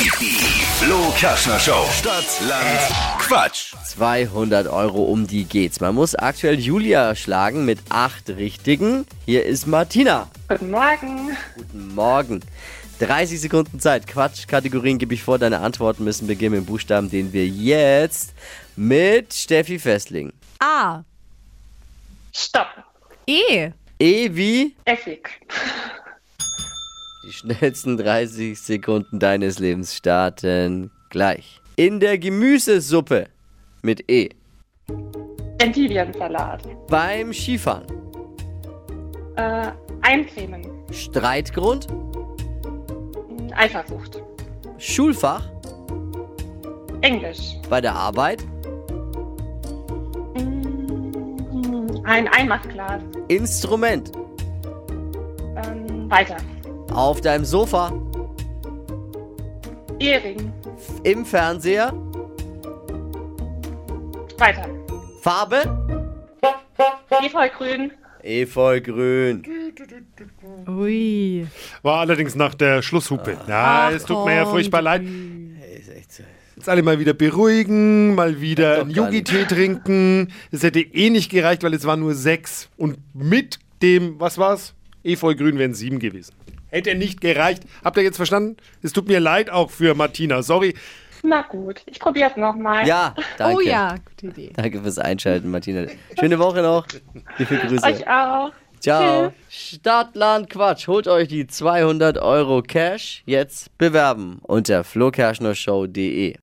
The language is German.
Die Flo Kaschner Show. Stadt, Land, Quatsch. 200 Euro, um die geht's. Man muss aktuell Julia schlagen mit acht Richtigen. Hier ist Martina. Guten Morgen. Guten Morgen. 30 Sekunden Zeit. Quatsch-Kategorien gebe ich vor. Deine Antworten müssen beginnen mit dem Buchstaben, den wir jetzt mit Steffi festlegen. A. Stopp. E. E wie Essig. Die schnellsten 30 Sekunden deines Lebens starten gleich. In der Gemüsesuppe mit E. Endiviensalat. Beim Skifahren. Äh, Eincremen. Streitgrund. Eifersucht. Schulfach. Englisch. Bei der Arbeit. Mm, Ein Einmachglas. Instrument. Ähm, weiter. Auf deinem Sofa. Ehering. Im Fernseher. Weiter. Farbe. Efeugrün. Efeugrün. Ui. War allerdings nach der Schlusshupe. Ja, es tut mir ja furchtbar leid. Ist echt so. Jetzt alle mal wieder beruhigen, mal wieder einen Yogi-Tee trinken. Es hätte eh nicht gereicht, weil es waren nur sechs. Und mit dem, was war's? Efeugrün wären sieben gewesen. Hätte nicht gereicht. Habt ihr jetzt verstanden? Es tut mir leid auch für Martina. Sorry. Na gut, ich probiere es nochmal. Ja, danke. Oh ja, gute Idee. Danke fürs Einschalten, Martina. Schöne Woche noch. Liebe Grüße. Euch auch. Ciao. Stadt, Land, Quatsch. Holt euch die 200 Euro Cash. Jetzt bewerben unter flokerschnershow.de.